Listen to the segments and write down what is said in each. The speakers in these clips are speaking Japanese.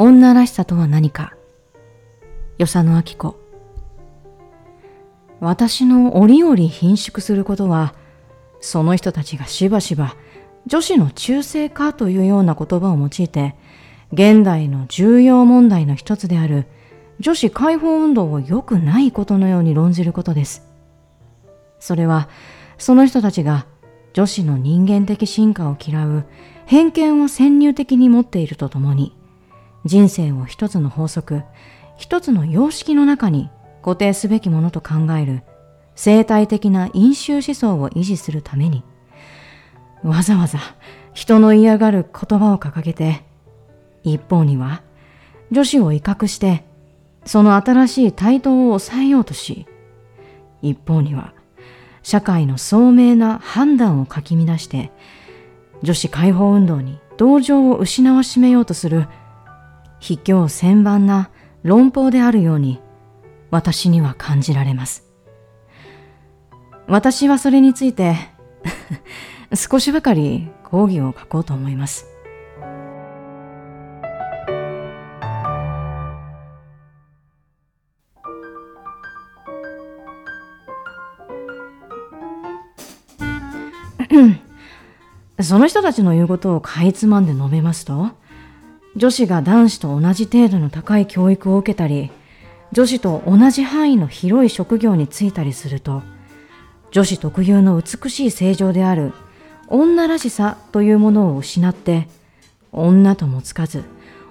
女らしさとは何か？与謝野明子私の折々貧縮することはその人たちがしばしば女子の中性化というような言葉を用いて現代の重要問題の一つである女子解放運動を良くないことのように論じることです。それはその人たちが女子の人間的進化を嫌う偏見を先入的に持っているとともに人生を一つの法則、一つの様式の中に固定すべきものと考える生態的な因習思想を維持するためにわざわざ人の嫌がる言葉を掲げて一方には女子を威嚇してその新しい台頭を抑えようとし一方には社会の聡明な判断をかき乱して女子解放運動に同情を失わしめようとする卑怯千万な論法であるように私には感じられます。私はそれについて 少しばかり講義を書こうと思います。その人たちの言うことをかいつまんで述べますと、女子が男子と同じ程度の高い教育を受けたり、女子と同じ範囲の広い職業に就いたりすると、女子特有の美しい正常である女らしさというものを失って、女ともつかず、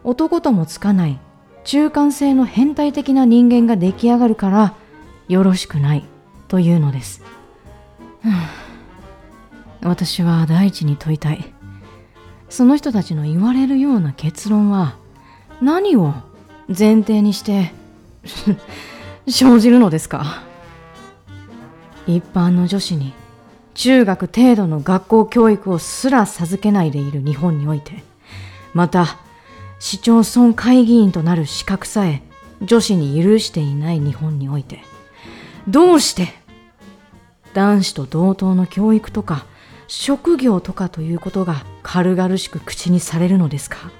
男ともつかない中間性の変態的な人間が出来上がるからよろしくないというのです。私は第一に問いたい。その人たちの言われるような結論は何を前提にして 生じるのですか？一般の女子に中学程度の学校教育をすら授けないでいる日本においてまた市町村会議員となる資格さえ女子に許していない日本においてどうして男子と同等の教育とか職業とかということが軽々しく口にされるのですか？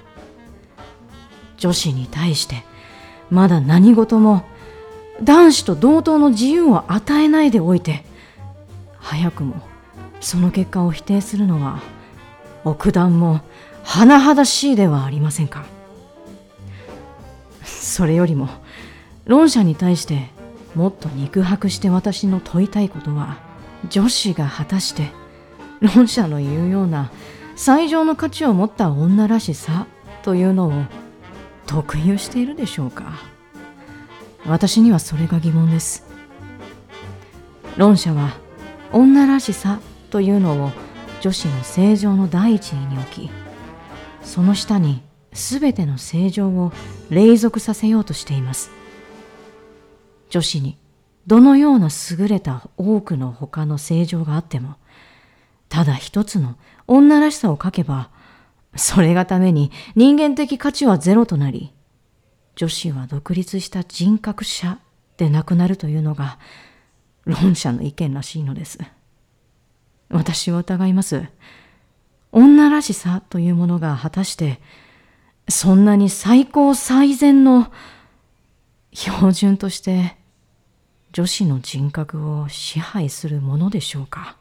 女子に対してまだ何事も男子と同等の自由を与えないでおいて早くもその結果を否定するのは奥段も甚だしいではありませんか？それよりも論者に対してもっと肉薄して私の問いたいことは女子が果たして論者の言うような最上の価値を持った女らしさというのを特有しているでしょうか。私にはそれが疑問です。論者は女らしさというのを女子の正常の第一位に置きその下に全ての正常を隷属させようとしています。女子にどのような優れた多くの他の正常があってもただ一つの女らしさを書けば、それがために人間的価値はゼロとなり、女子は独立した人格者でなくなるというのが論者の意見らしいのです。私は疑います。女らしさというものが果たしてそんなに最高最善の標準として女子の人格を支配するものでしょうか？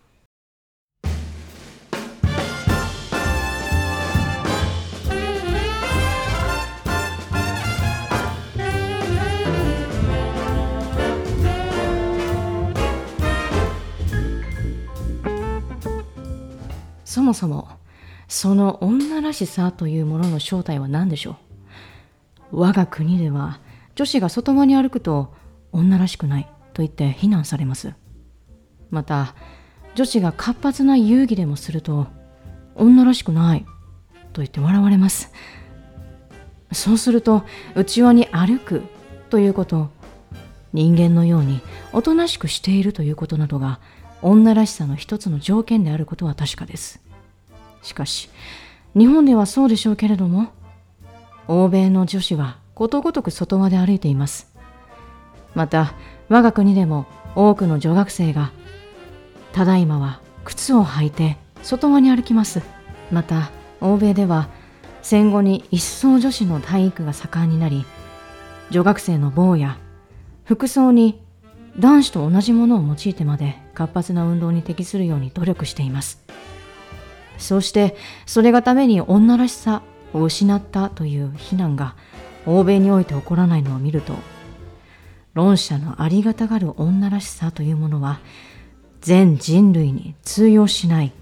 そもそもその女らしさというものの正体は何でしょう？我が国では女子が外側に歩くと女らしくないと言って非難されます。また女子が活発な遊戯でもすると女らしくないと言って笑われます。そうすると内輪に歩くということ人間のようにおとなしくしているということなどが女らしさの一つの条件であることは確かです。しかし、日本ではそうでしょうけれども、欧米の女子はことごとく外輪で歩いています。また、我が国でも多くの女学生が、ただいまは靴を履いて外輪に歩きます。また、欧米では、戦後に一層女子の体育が盛んになり女学生の坊や服装に男子と同じものを用いてまで活発な運動に適するように努力していますそしてそれがために女らしさを失ったという非難が欧米において起こらないのを見ると論者のありがたがる女らしさというものは全人類に通用しない。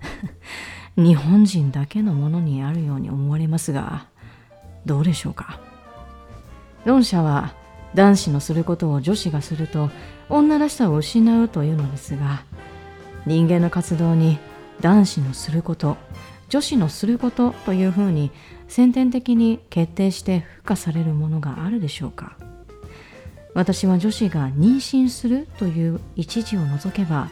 日本人だけのものにあるように思われますがどうでしょうか？論者は男子のすることを女子がすると女らしさを失うというのですが人間の活動に男子のすること女子のすることというふうに先天的に決定して付加されるものがあるでしょうか。私は女子が妊娠するという一時を除けば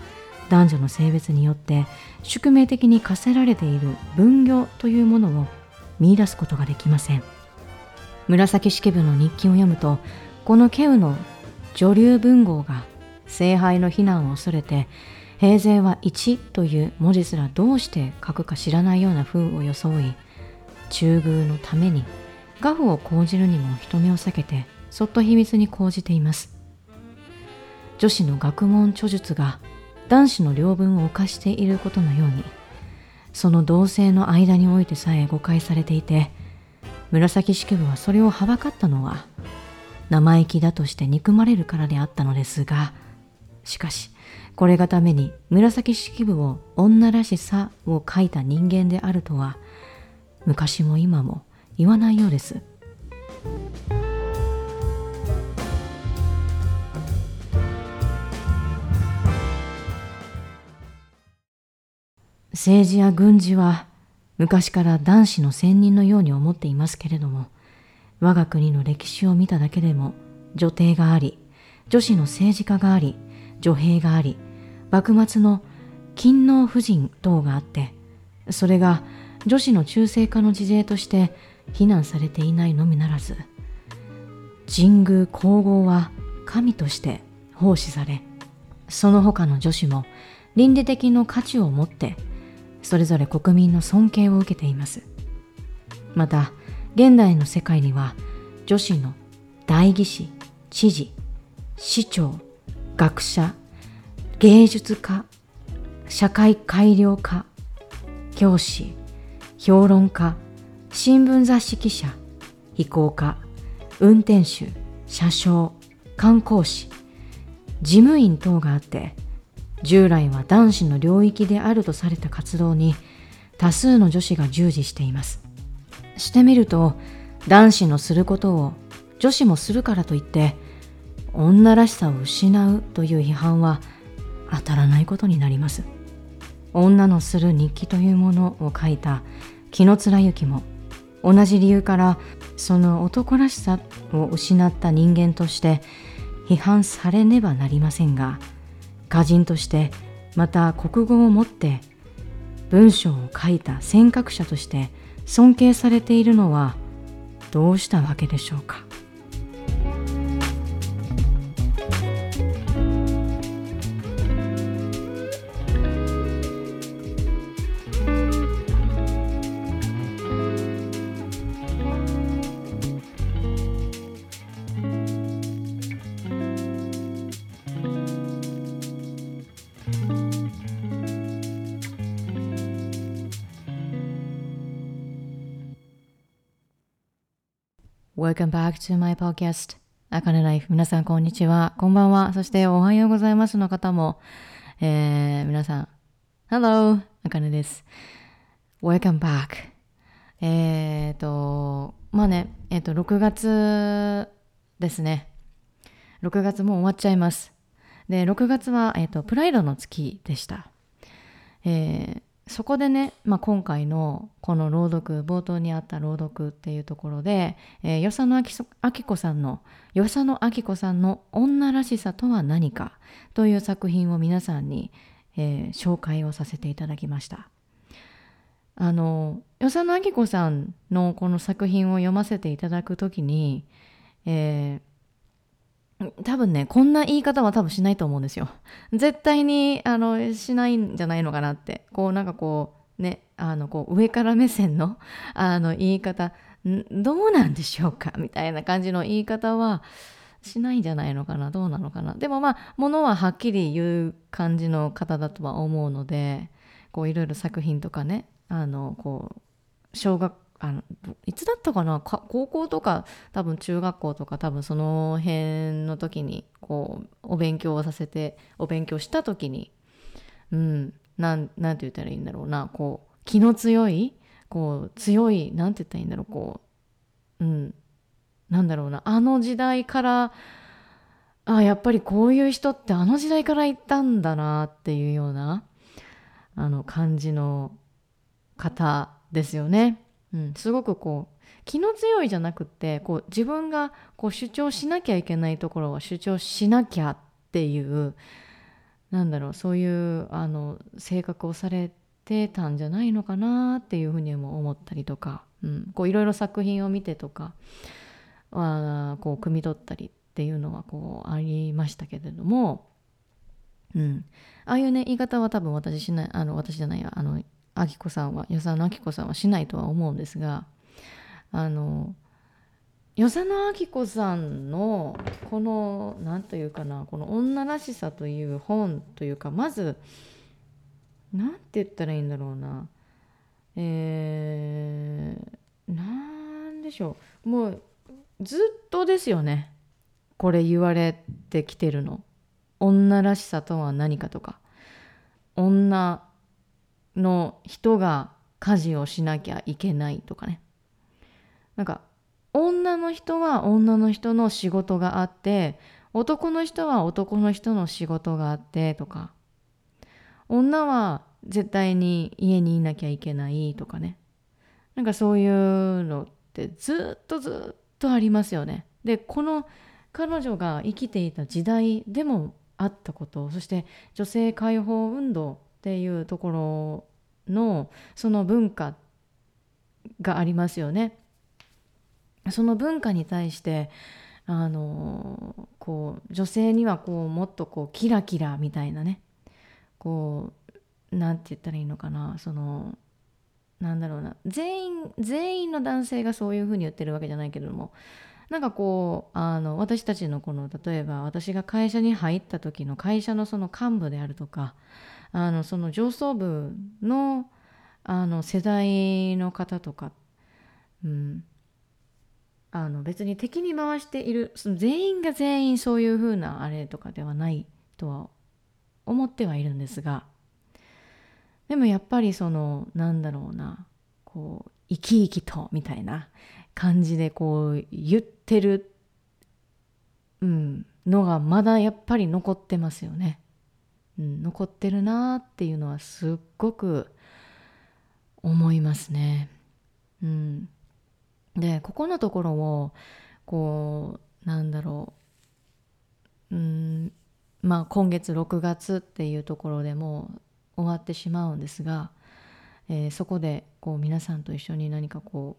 男女の性別によって宿命的に課せられている分業というものを見出すことができません。紫式部の日記を読むとこのケウの女流文豪が聖杯の非難を恐れて平勢は1という文字すらどうして書くか知らないような風を装い中宮のために画譜を講じるにも人目を避けてそっと秘密に講じています。女子の学問著述が男子の領分を犯していることのようにその同性の間においてさえ誤解されていて紫式部はそれをはばかったのは生意気だとして憎まれるからであったのですがしかしこれがために紫式部を女らしさを書いた人間であるとは昔も今も言わないようです。政治や軍事は昔から男子の専任のように思っていますけれども我が国の歴史を見ただけでも女帝があり女子の政治家があり女兵があり幕末の勤王夫人等があってそれが女子の中性化の事例として非難されていないのみならず神宮皇后は神として奉仕されその他の女子も倫理的の価値を持ってそれぞれ国民の尊敬を受けています。また現代の世界には女子の代議士知事市長学者芸術家社会改良家教師評論家新聞雑誌記者飛行家運転手車掌観光士事務員等があって従来は男子の領域であるとされた活動に多数の女子が従事しています。してみると男子のすることを女子もするからといって女らしさを失うという批判は当たらないことになります。女のする日記というものを書いた紀貫之も同じ理由からその男らしさを失った人間として批判されねばなりませんが歌人としてまた国語をもって文章を書いた尖閣者として尊敬されているのはどうしたわけでしょうか。Welcome back to my podcast. あかねライフ。皆さん、こんにちは。こんばんは。そして、おはようございますの方も、えー、皆さん、Hello! あかねです。Welcome back. えっ、ー、と、まあね、えっ、ー、と、6月ですね。6月もう終わっちゃいます。で、6月は、えっ、ー、と、プライドの月でした。えー、そこでね、まあ、今回のこの朗読冒頭にあった朗読っていうところで、えー、与謝野明子さんの与謝野明子さんの女らしさとは何かという作品を皆さんに、えー、紹介をさせていただきました。あの与謝野明子さんのこの作品を読ませていただくときに、えー多分ね、こんな言い方は多分しないと思うんですよ。絶対に、あの、しないんじゃないのかなって。こう、なんかこうねあのこう上から目線の あの言い方どうなんでしょうか？みたいな感じの言い方はしないんじゃないのかな？どうなのかな？でもまあものははっきり言う感じの方だとは思うのでこういろいろ作品とかねあのこう小学あのいつだったかな？高校とか多分中学校とか多分その辺の時にこうお勉強をさせてお勉強した時にうんなんなんて言ったらいいんだろうな。こう気の強いこう強いなんて言ったらいいんだろう。こううんなんだろうな。あの時代からあやっぱりこういう人ってあの時代からいたんだなっていうようなあの感じの方ですよね。うん、すごくこう気の強いじゃなくってこう自分がこう主張しなきゃいけないところは主張しなきゃっていうなんだろうそういうあの性格をされてたんじゃないのかなっていうふうにも思ったりとか、うん、こういろいろ作品を見てとかはこう汲み取ったりっていうのはこうありましたけれども、うん、ああいうね言い方は多分私しないあの私じゃないあのあきこさんは与謝野あきこさんはしないとは思うんですがあの与謝野あきこさんのこの何というかなこの「女らしさ」という本というかまず何て言ったらいいんだろうな。えー、なんでしょう。もうずっとですよね。これ言われてきてるの。女らしさとは何かとか。女の人が家事をしなきゃいけないとかね。なんか女の人は女の人の仕事があって男の人は男の人の仕事があってとか。女は絶対に家にいなきゃいけないとかね。なんかそういうのってずっとずっとありますよね。でこの彼女が生きていた時代でもあったことそして女性解放運動っていうところのその文化がありますよね。その文化に対してあのこう女性にはこうもっとこうキラキラみたいなね。こうなんて言ったらいいのかな。そのなんだろうな。全員全員の男性がそういうふうに言ってるわけじゃないけれども。なんかこうあの私たちのこの例えば私が会社に入った時の会社のその幹部であるとかあのその上層部のあの世代の方とか、うん、あの別に敵に回しているその全員が全員そういうふうなあれとかではないとは思ってはいるんですがでもやっぱりそのなんだろうなこう生き生きとみたいな感じでこう言ってる、うん、のがまだやっぱり残ってますよね。うん、残ってるなっていうのはすっごく思いますね。うん、でここのところをこうなんだろう、うん。まあ、今月6月っていうところでも終わってしまうんですが、えー、そこでこう皆さんと一緒に何かこ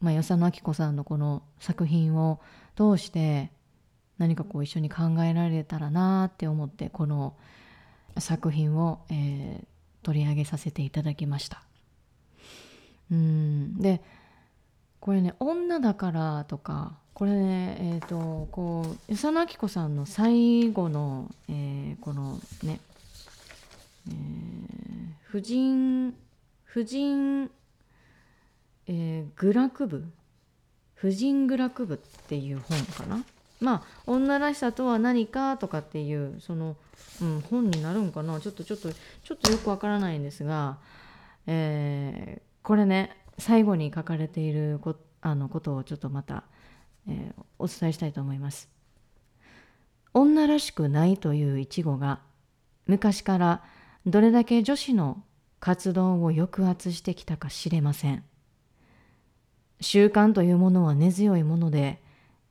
う、まあ、与謝野明子さんのこの作品を通して何かこう一緒に考えられたらなって思ってこの作品を、えー、取り上げさせていただきました。うんでこれね「女だから」とかこれねえっ、ー、とこう与謝野明子さんの最後の、えー、このねえー、婦人婦人、えー、愚楽部婦人愚楽部っていう本かな？まあ女らしさとは何かとかっていうその、うん、本になるんかなちょっとちょっとちょっとよくわからないんですが、えー、これね最後に書かれているこあのことをちょっとまた、えー、お伝えしたいと思います。女らしくないという一語が昔からどれだけ女子の活動を抑圧してきたか知れません習慣というものは根強いもので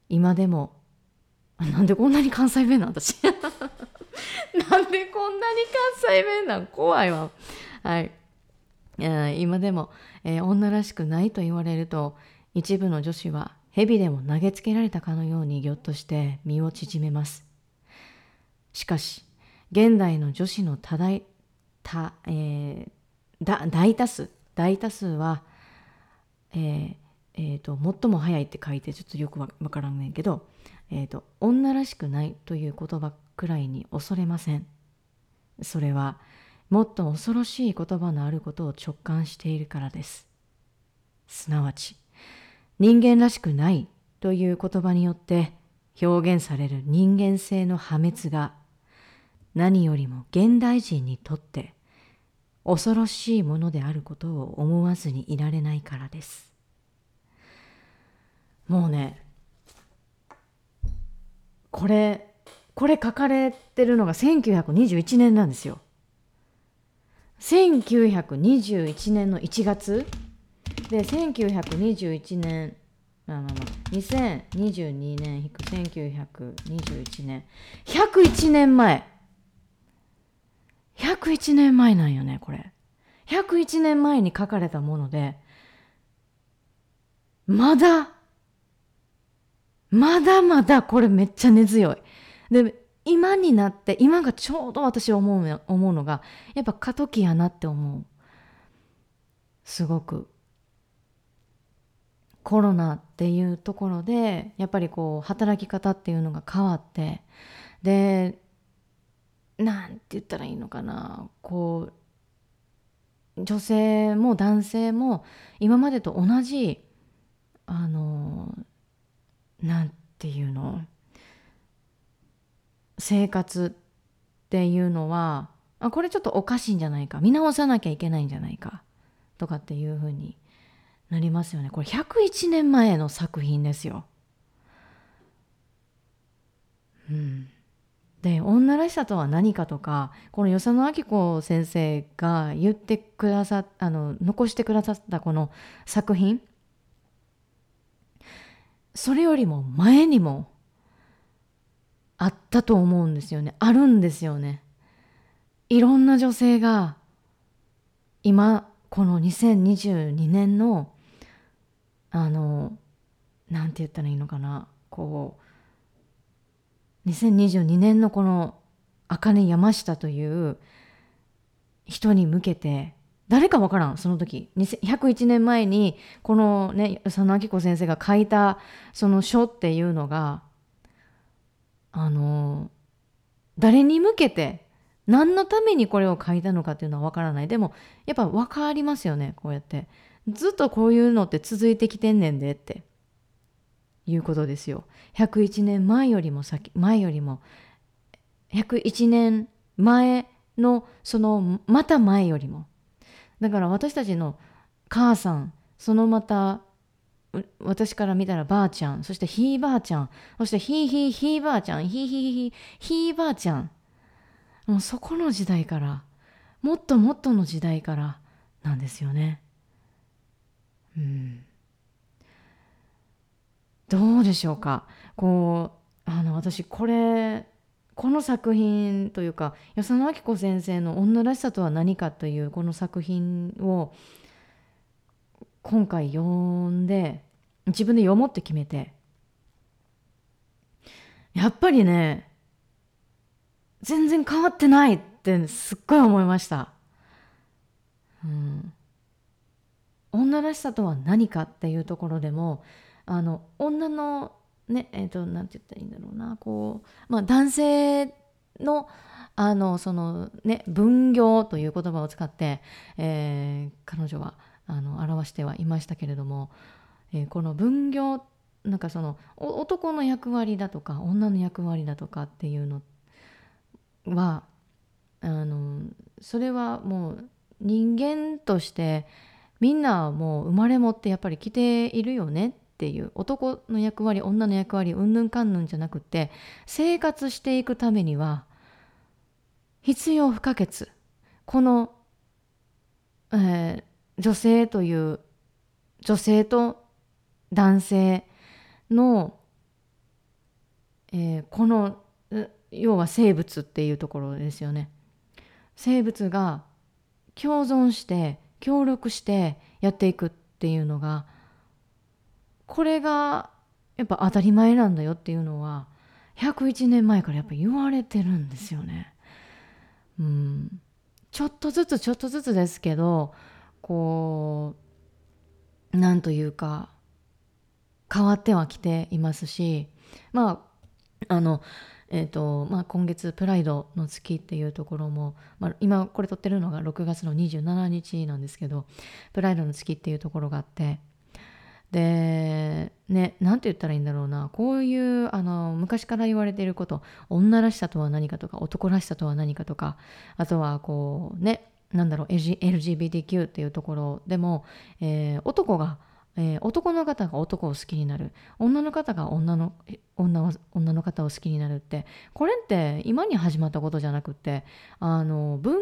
今でもなんでこんなに関西弁なん私。なんでこんなに関西弁なん 怖いわ。はい。今でも、えー、女らしくないと言われると一部の女子は蛇でも投げつけられたかのようにぎょっとして身を縮めます。しかし現代の女子の多大た、えー、だ大多数大多数は、えーえーと、最も早いって書いてちょっとよくわからんねんけど、えーと女らしくないという言葉くらいに恐れませんそれはもっと恐ろしい言葉のあることを直感しているからですすなわち人間らしくないという言葉によって表現される人間性の破滅が何よりも現代人にとって恐ろしいものであることを思わずにいられないからです。もうね、これ、これ書かれてるのが1921年なんですよ。1921年の1月で、1921年、まあまあまあ、2022年引く1921年、101年前。101年前なんよね、これ。101年前に書かれたもので、まだ、まだまだこれめっちゃ根強い。で、今になって、今がちょうど私思う思うのが、やっぱ過渡期やなって思う。すごく。コロナっていうところで、やっぱりこう、働き方っていうのが変わって、で、なんて言ったらいいのかなこう女性も男性も今までと同じあのなんていうの？生活っていうのはあこれちょっとおかしいんじゃないか。見直さなきゃいけないんじゃないか。とかっていうふうになりますよね。これ101年前の作品ですよ。うん。で女らしさとは何かとかこの与謝野明子先生が言ってくださあの残してくださったこの作品それよりも前にもあったと思うんですよね。あるんですよね。いろんな女性が今この2022年のあのなんて言ったらいいのかな。こう2022年のこの茜山下という人に向けて、誰かわからん、その時。101年前に、このね、佐野明子先生が書いた、その書っていうのが、あの、誰に向けて、何のためにこれを書いたのかっていうのはわからない。でも、やっぱわかりますよね、こうやって。ずっとこういうのって続いてきてんねんでって。いうことですよ。101年前よりも先、前よりも、101年前の、その、また前よりも。だから私たちの母さん、そのまた、私から見たらばあちゃん、そしてひいばあちゃん、そしてひいひいひいばあちゃん、ひいひいひいひいばあちゃん。もうそこの時代から、もっともっとの時代からなんですよね。うん。どうでしょうかこうあの私これこの作品というか与謝野明子先生の「女らしさとは何か」というこの作品を今回読んで自分で読もうって決めてやっぱりね全然変わってないってすっごい思いました。うん、女らしさとは何かっていうところでもあの女のねえっ、ー、となんて言ったらいいんだろうな。こうまあ男性のあのそのね分業という言葉を使って、えー、彼女はあの表してはいましたけれども、えー、この分業なんかその男の役割だとか女の役割だとかっていうのはあのそれはもう人間としてみんなもう生まれ持ってやっぱり来ているよねっていう男の役割女の役割うんぬんかんぬんじゃなくて生活していくためには必要不可欠この、えー、女性という女性と男性の、えー、この要は生物っていうところですよね。生物が共存して協力してやっていくっていうのがこれがやっぱ当たり前なんだよっていうのは101年前からやっぱ言われてるんですよね。うん、ちょっとずつちょっとずつですけどこうなんというか変わってはきていますしまああのえーとまあ、今月プライドの月っていうところも、まあ、今これ撮ってるのが6月の27日なんですけどプライドの月っていうところがあってでね何て言ったらいいんだろうな。こういうあの昔から言われていること女らしさとは何かとか男らしさとは何かとかあとはこうねなんだろう LGBTQ っていうところでも、えー、男がえー、男の方が男を好きになる。女の方が女の女女の方を好きになるってこれって今に始まったことじゃなくってあの文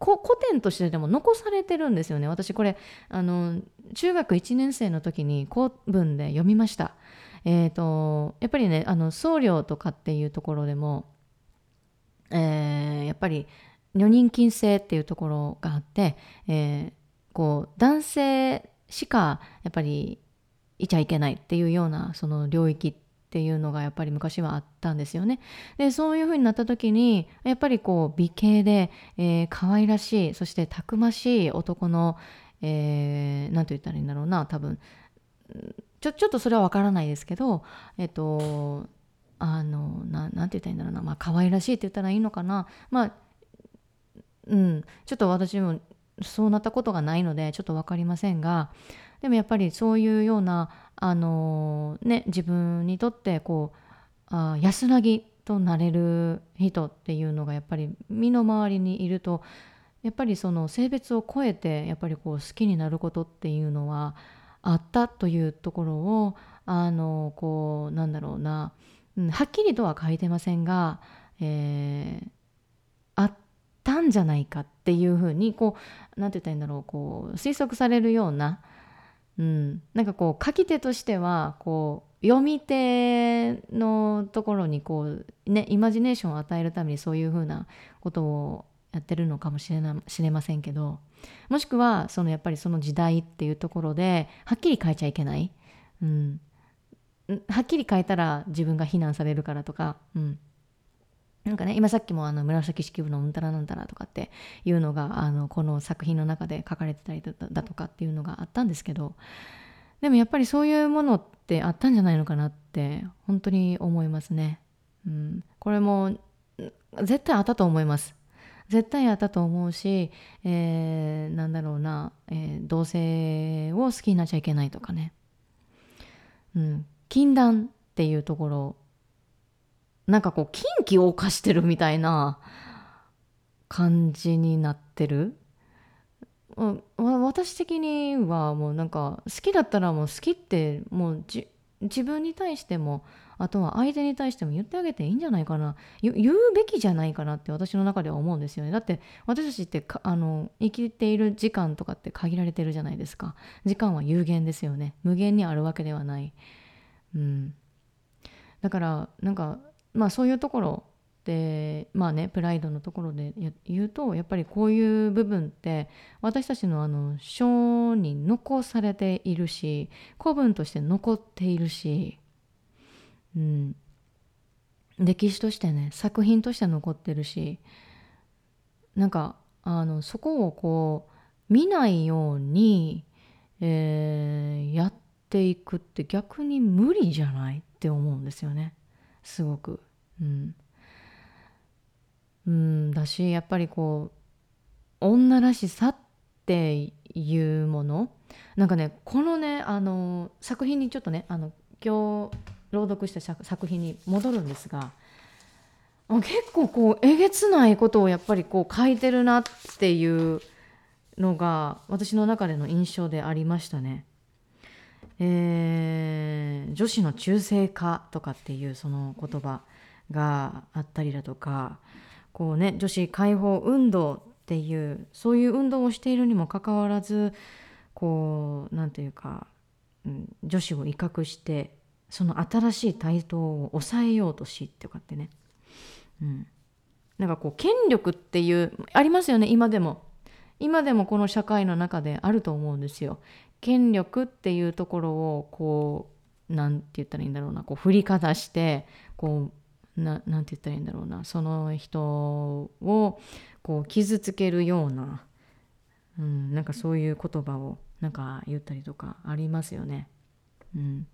古典としてでも残されてるんですよね私これあの中学1年生の時に古文で読みました。えーと、やっぱりねあの僧侶とかっていうところでも、えー、やっぱり女人禁制っていうところがあって、えー、こう男性しかやっぱりいちゃいけないっていうようなその領域ってっていうのがやっぱり昔はあったんですよね。でそういうふうになった時にやっぱりこう美形で、えー、可愛らしいそしてたくましい男の何、えー、て言ったらいいんだろうな多分ちょちょっとそれは分からないですけどえっとあのななんて言ったらいいんだろうなまあ可愛らしいって言ったらいいのかなまあうんちょっと私もそうなったことがないのでちょっと分かりませんがでもやっぱりそういうようなあのね自分にとってこうあ安らぎとなれる人っていうのがやっぱり身の回りにいるとやっぱりその性別を超えてやっぱりこう好きになることっていうのはあったというところをあのこうなんだろうな、うん、はっきりとは書いてませんが、えー、あったんじゃないかっていうふうにこう何て言ったらいいんだろうこう推測されるような、うん、なんかこう書き手としてはこう読み手のところにこうねイマジネーションを与えるためにそういうふうなことをやってるのかもしれなしれませんけどもしくはそのやっぱりその時代っていうところではっきり変えちゃいけない、うん、はっきり変えたら自分が非難されるからとか、うん、なんかね今さっきもあの紫式部のうんたらなんたらとかっていうのがあのこの作品の中で書かれてたりだとかっていうのがあったんですけどでもやっぱりそういうものってあったんじゃないのかなって本当に思いますね。うん、これも絶対あったと思います。絶対あったと思うし、えー、なんだろうな、えー、同性を好きになっちゃいけないとかね。うん、禁断っていうところなんかこう禁忌を犯してるみたいな感じになってる？私的にはもうなんか好きだったらもう好きってもう自分に対してもあとは相手に対しても言ってあげていいんじゃないかな。言うべきじゃないかなって私の中では思うんですよね。だって私たちってあの生きている時間とかって限られてるじゃないですか。時間は有限ですよね。無限にあるわけではない。うん。だからなんかまあそういうところでまあねプライドのところで言うとやっぱりこういう部分って私たちのあの書に残されているし古文として残っているしうん、歴史としてね作品として残ってるしなんかあのそこをこう見ないように、えー、やっていくって逆に無理じゃないって思うんですよね。すごく。うん、うん、だしやっぱりこう女らしさっていうもの？なんかねこのねあの作品にちょっとねあの今日朗読した作品に戻るんですが結構こうえげつないことをやっぱりこう書いてるなっていうのが私の中での印象でありましたね。えー、女子の中性化とかっていうその言葉があったりだとかこうね女子解放運動っていうそういう運動をしているにもかかわらずこう何て言うか、うん、女子を威嚇してその新しい台頭を抑えようとしとかってね、うん、なんかこう権力っていうありますよね今でも。今でもこの社会の中であると思うんですよ。権力っていうところをこうなんて言ったらいいんだろうなこう振りかざしてこうななんて言ったらいいんだろうなその人をこう傷つけるような、うん、なんかそういう言葉をなんか言ったりとかありますよね。うん、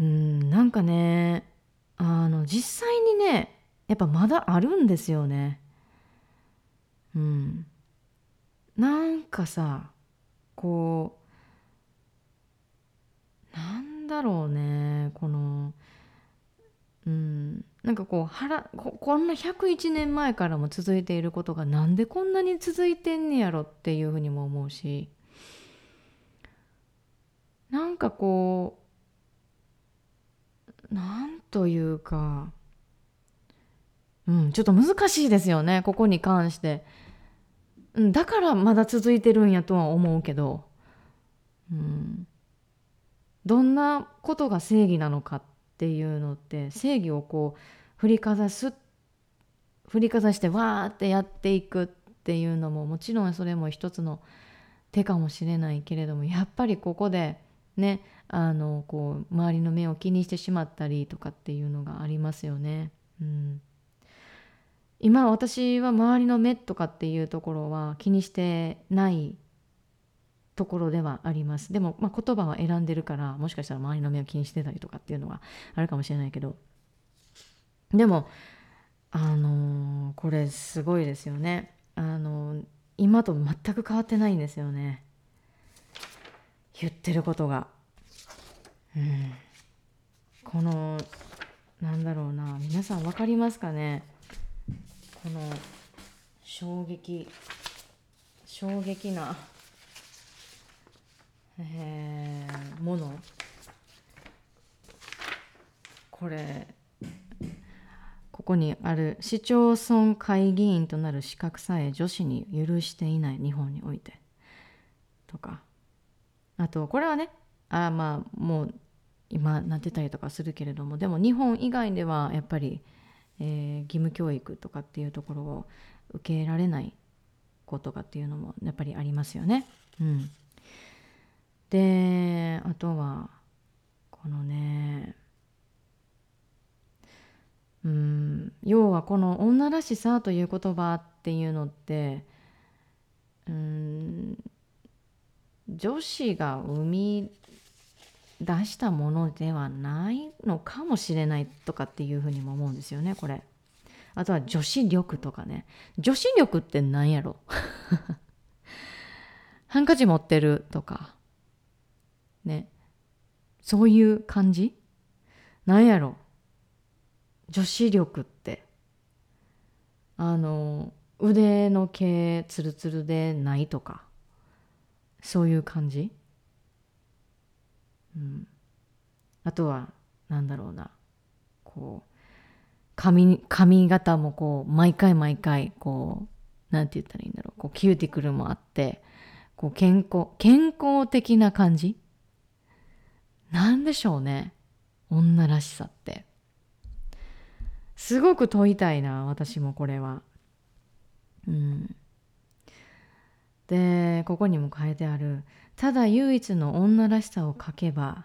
うん、なんかねあの実際にねやっぱまだあるんですよね。うん。なんかさこうなんだろうねこのうんなんかこう腹ここんな101年前からも続いていることがなんでこんなに続いてんねやろっていうふうにも思うしなんかこうなんというかうんちょっと難しいですよねここに関して。だからまだ続いてるんやとは思うけど、うん、どんなことが正義なのかっていうのって正義をこう振りかざす振りかざしてわーってやっていくっていうのももちろんそれも一つの手かもしれないけれどもやっぱりここでねあのこう周りの目を気にしてしまったりとかっていうのがありますよね。うん。今私は周りの目とかっていうところは気にしてないところではあります。でも、まあ、言葉は選んでるからもしかしたら周りの目を気にしてたりとかっていうのはあるかもしれないけどでもあのー、これすごいですよね。あのー、今と全く変わってないんですよね。言ってることが。うん。このなんだろうな皆さん分かりますかね？この衝撃。衝撃な、えー、もの。これここにある市町村会議員となる資格さえ女子に許していない日本において。とか。あとこれはねあまあもう今なってたりとかするけれどもでも日本以外ではやっぱりえー、義務教育とかっていうところを受けられない子とかっていうのもやっぱりありますよね。うん、であとはこのねうん要はこの「女らしさ」という言葉っていうのってうん女子が生み出したものではないのかもしれないとかっていうふうにも思うんですよねこれ。あとは女子力とかね。女子力って何やろ？ハンカチ持ってるとか。ね。そういう感じ？何やろ？女子力って。あの、腕の毛ツルツルでないとか。そういう感じ？うん、あとはなんだろうな。こう髪髪型もこう毎回毎回こうなんて言ったらいいんだろう。こうキューティクルもあってこう健康健康的な感じ？なんでしょうね。女らしさって。すごく問いたいな私もこれは。うん。でここにも書いてある。ただ唯一の女らしさを書けば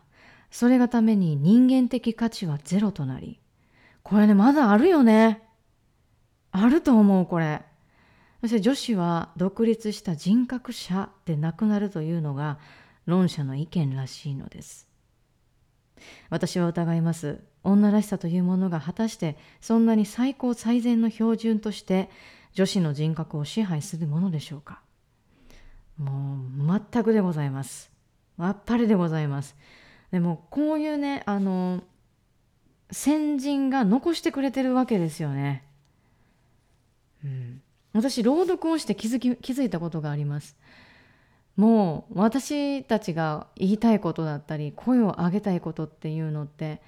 それがために人間的価値はゼロとなりこれねまだあるよね。あると思うこれ。そして女子は独立した人格者でなくなるというのが論者の意見らしいのです。私は疑います。女らしさというものが果たしてそんなに最高最善の標準として女子の人格を支配するものでしょうか。もう全くでございます。あっぱれでございます。でもこういうね、あの、先人が残してくれてるわけですよね。うん。私、朗読をして気づき、気づいたことがあります。もう私たちが言いたいことだったり、声を上げたいことっていうのって、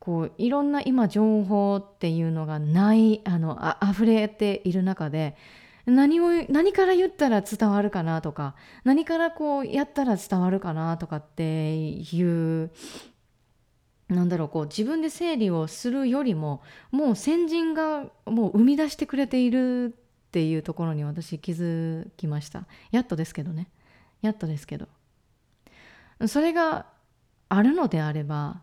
こういろんな今情報っていうのがないあのあ溢れている中で何を何から言ったら伝わるかなとか何からこうやったら伝わるかなとかっていうなんだろうこう自分で整理をするよりももう先人がもう生み出してくれているっていうところに私気づきました。やっとですけどね。やっとですけど。それがあるのであれば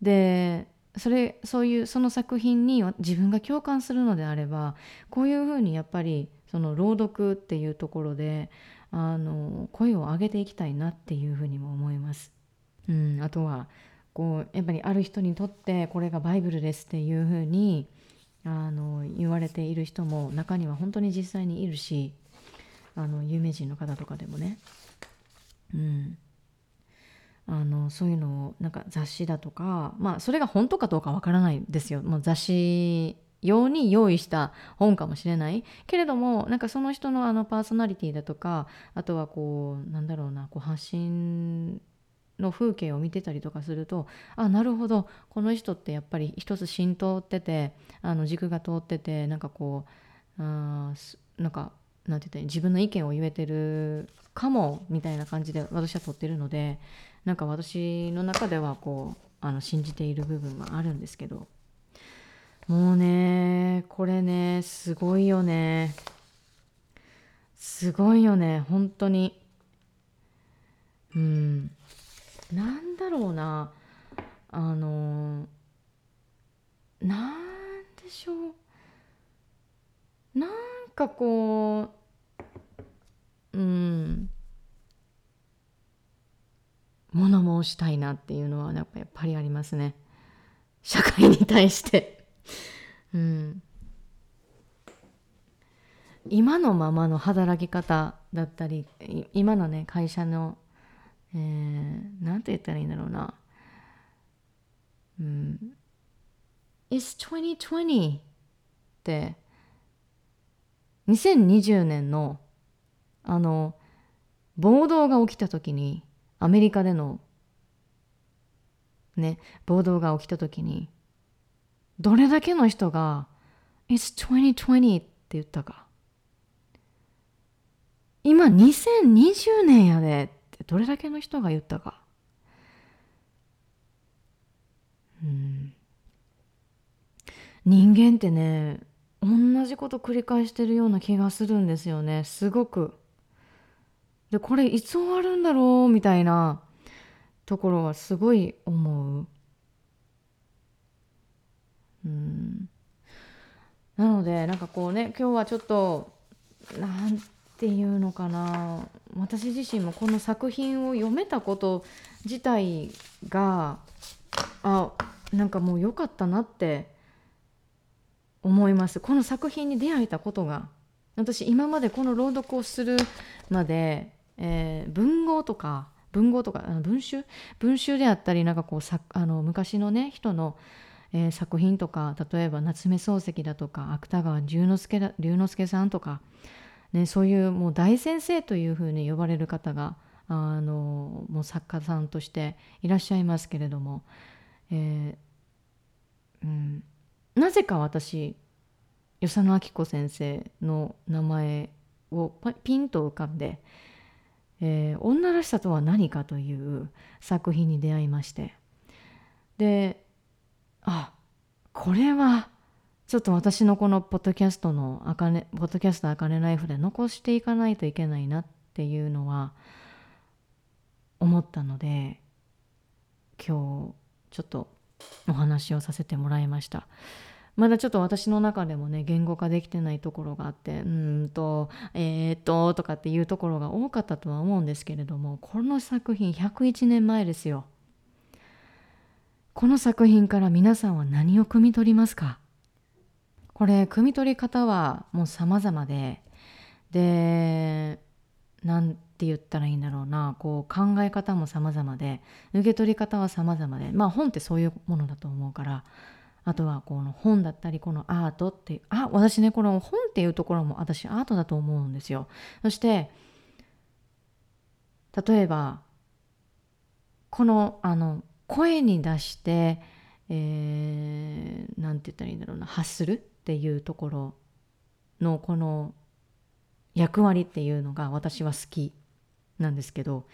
でそれそういうその作品に自分が共感するのであればこういうふうにやっぱりその朗読っていうところであの声を上げていきたいなっていうふうにも思います。うん、あとはこうやっぱりある人にとってこれがバイブルですっていうふうにあの言われている人も中には本当に実際にいるしあの有名人の方とかでもね、うん、あのそういうのをなんか雑誌だとかまあそれが本当かどうかわからないですよ、まあ、雑誌用に用意した本かもしれない。けれどもなんかその人のあのパーソナリティだとかあとはこうなんだろうなこう発信の風景を見てたりとかするとあなるほど。この人ってやっぱり一つ浸透っててあの軸が通っててなんかこうあなんかなんて言ったら自分の意見を言えてるかもみたいな感じで私は撮ってるのでなんか私の中ではこうあの信じている部分はあるんですけど。もうねこれねすごいよね。すごいよね本当に。うん。なんだろうな。あのなんでしょう。なんかこううん。物申したいなっていうのはやっぱりありますね。社会に対して。うん今のままの働き方だったり今のね会社のえー、て言ったらいいんだろうな。うん。It's 2020って、2020年の、あの、暴動が起きた時に、アメリカでの、ね、暴動が起きた時に、どれだけの人が、It's 2020って言ったか。今2020年やでってどれだけの人が言ったか。うん人間ってね同じこと繰り返してるような気がするんですよねすごく。でこれいつ終わるんだろうみたいなところはすごい思う。なのでなんかこうね今日はちょっとなんていうのかな。私自身もこの作品を読めたこと自体があなんかもう良かったなって思います。この作品に出会えたことが。私今までこの朗読をするまで、えー、文豪とか文豪とかあの文集？文集であったりなんかこうさあの昔のね人の、えー、作品とか例えば夏目漱石だとか芥川龍之介だ龍之介さんとかね、そういうもう大先生というふうに呼ばれる方があのもう作家さんとしていらっしゃいますけれども、えーうん、なぜか私与謝野明子先生の名前をピンと浮かんで「えー、女らしさとは何か」という作品に出会いまして。であこれはちょっと私のこのポッドキャストのあかね、ポッドキャストあかねライフで残していかないといけないなっていうのは思ったので、今日ちょっとお話をさせてもらいました。まだちょっと私の中でもね、言語化できてないところがあって、うんと、えー、っと、とかっていうところが多かったとは思うんですけれども、この作品101年前ですよ。この作品から皆さんは何を汲み取りますか？これ汲み取り方はもう様々でで何て言ったらいいんだろうな。こう考え方も様々で受け取り方は様々で。まあ本ってそういうものだと思うから。あとはこの本だったりこのアートってあ私ねこの本っていうところも私アートだと思うんですよ。そして例えばこのあの声に出して何、えー、て言ったらいいんだろうな発するっていうところのこの役割っていうのが私は好きなんですけど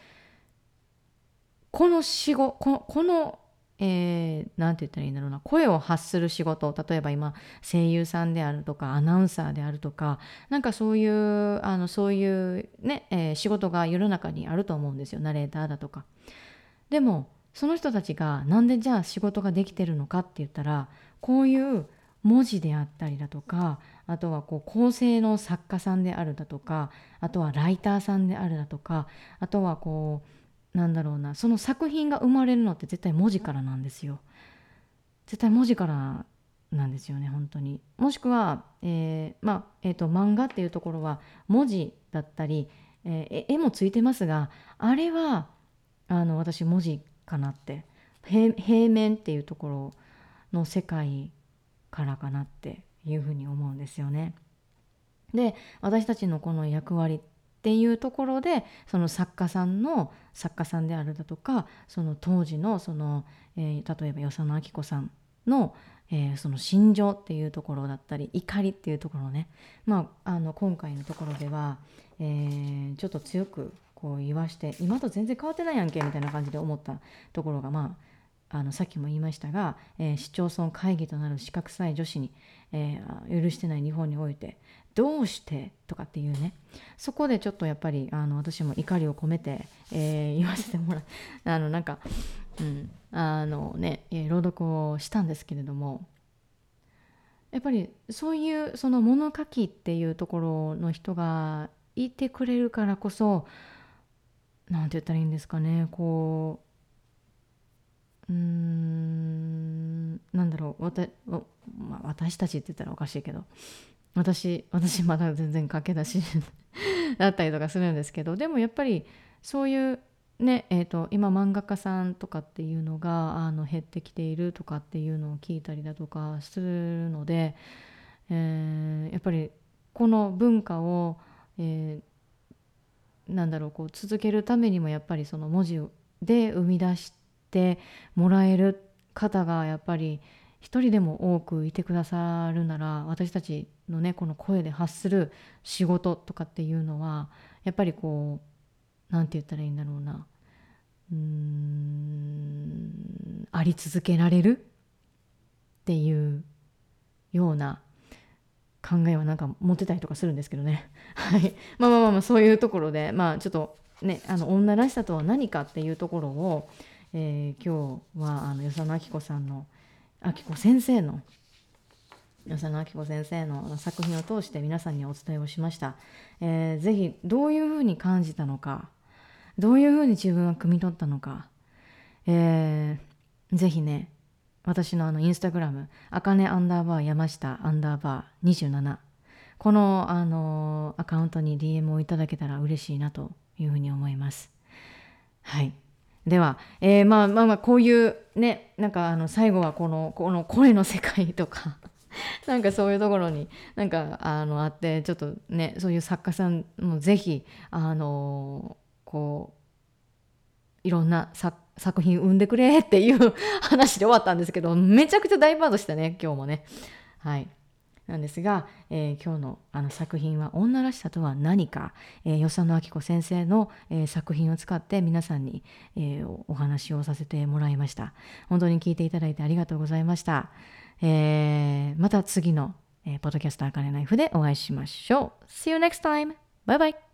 この仕事ここの何、えー、て言ったらいいんだろうな声を発する仕事例えば今声優さんであるとかアナウンサーであるとかなんかそういうあのそういうね、えー、仕事が世の中にあると思うんですよナレーターだとか。でもその人たちがなんでじゃあ仕事ができてるのかって言ったらこういう文字であったりだとかあとはこう構成の作家さんであるだとかあとはライターさんであるだとかあとはこうなんだろうなその作品が生まれるのって絶対文字からなんですよ。絶対文字からなんですよね本当に。もしくは、えー、まえーと、漫画っていうところは文字だったり、えー、絵もついてますがあれはあの私文字かなって平面っていうところの世界からかなっていうふうに思うんですよね。で私たちのこの役割っていうところでその作家さんの作家さんであるだとかその当時のその、えー、例えば与謝野明子さんの、えー、その心情っていうところだったり怒りっていうところね、まあ、あの今回のところでは、えー、ちょっと強くこう言わして今と全然変わってないやんけみたいな感じで思ったところがまああのさっきも言いましたが、えー、市町村会議となる資格さえ女子に、えー、許してない日本においてどうしてとかっていうね。そこでちょっとやっぱりあの私も怒りを込めて、えー、言わせてもらう。あのなんか、うん、あのね朗読をしたんですけれどもやっぱりそういうその物書きっていうところの人がいてくれるからこそ何て言ったらいいんですかね。こううんなんだろう。わた、まあ、私たちって言ったらおかしいけど。私私まだ全然駆け出し だったりとかするんですけど。でもやっぱりそういうねえーと、今漫画家さんとかっていうのがあの減ってきているとかっていうのを聞いたりだとかするので、えー、やっぱりこの文化を、えー、なんだろうこう続けるためにもやっぱりその文字で生み出してもらえる方がやっぱり一人でも多くいてくださるなら私たちのねこの声で発する仕事とかっていうのはやっぱりこう何て言ったらいいんだろうなうーんあり続けられるっていうような考えはなんか持ってたりとかするんですけどね。はい。まあまあまあそういうところで、まあちょっとね、あの女らしさとは何かっていうところを、えー、今日はあの与謝野明子さんの明子先生の与謝野明子先生の作品を通して皆さんにお伝えをしました。えー、ぜひどういうふうに感じたのか、どういうふうに自分は汲み取ったのか、えー、ぜひね、私のあのインスタグラム、あかねアンダーバー山下アンダーバー27、この、あの、アカウントに DM をいただけたら嬉しいなというふうに思います。はい。では、えー、まあまあまあこういうねなんかあの最後はこのこの声の世界とか なんかそういうところになんかあのあってちょっとねそういう作家さんもぜひあのこういろんな作作品生んでくれっていう話で終わったんですけどめちゃくちゃ大バードしたね今日もね。はい。なんですが、えー、今日のあの作品は「女らしさとは何か」えー、与謝野明子先生の、えー、作品を使って皆さんに、えー、お話をさせてもらいました。本当に聞いていただいてありがとうございました、えー、また次の、えー、ポッドキャスターカネナイフでお会いしましょう。See you next time! バイバイ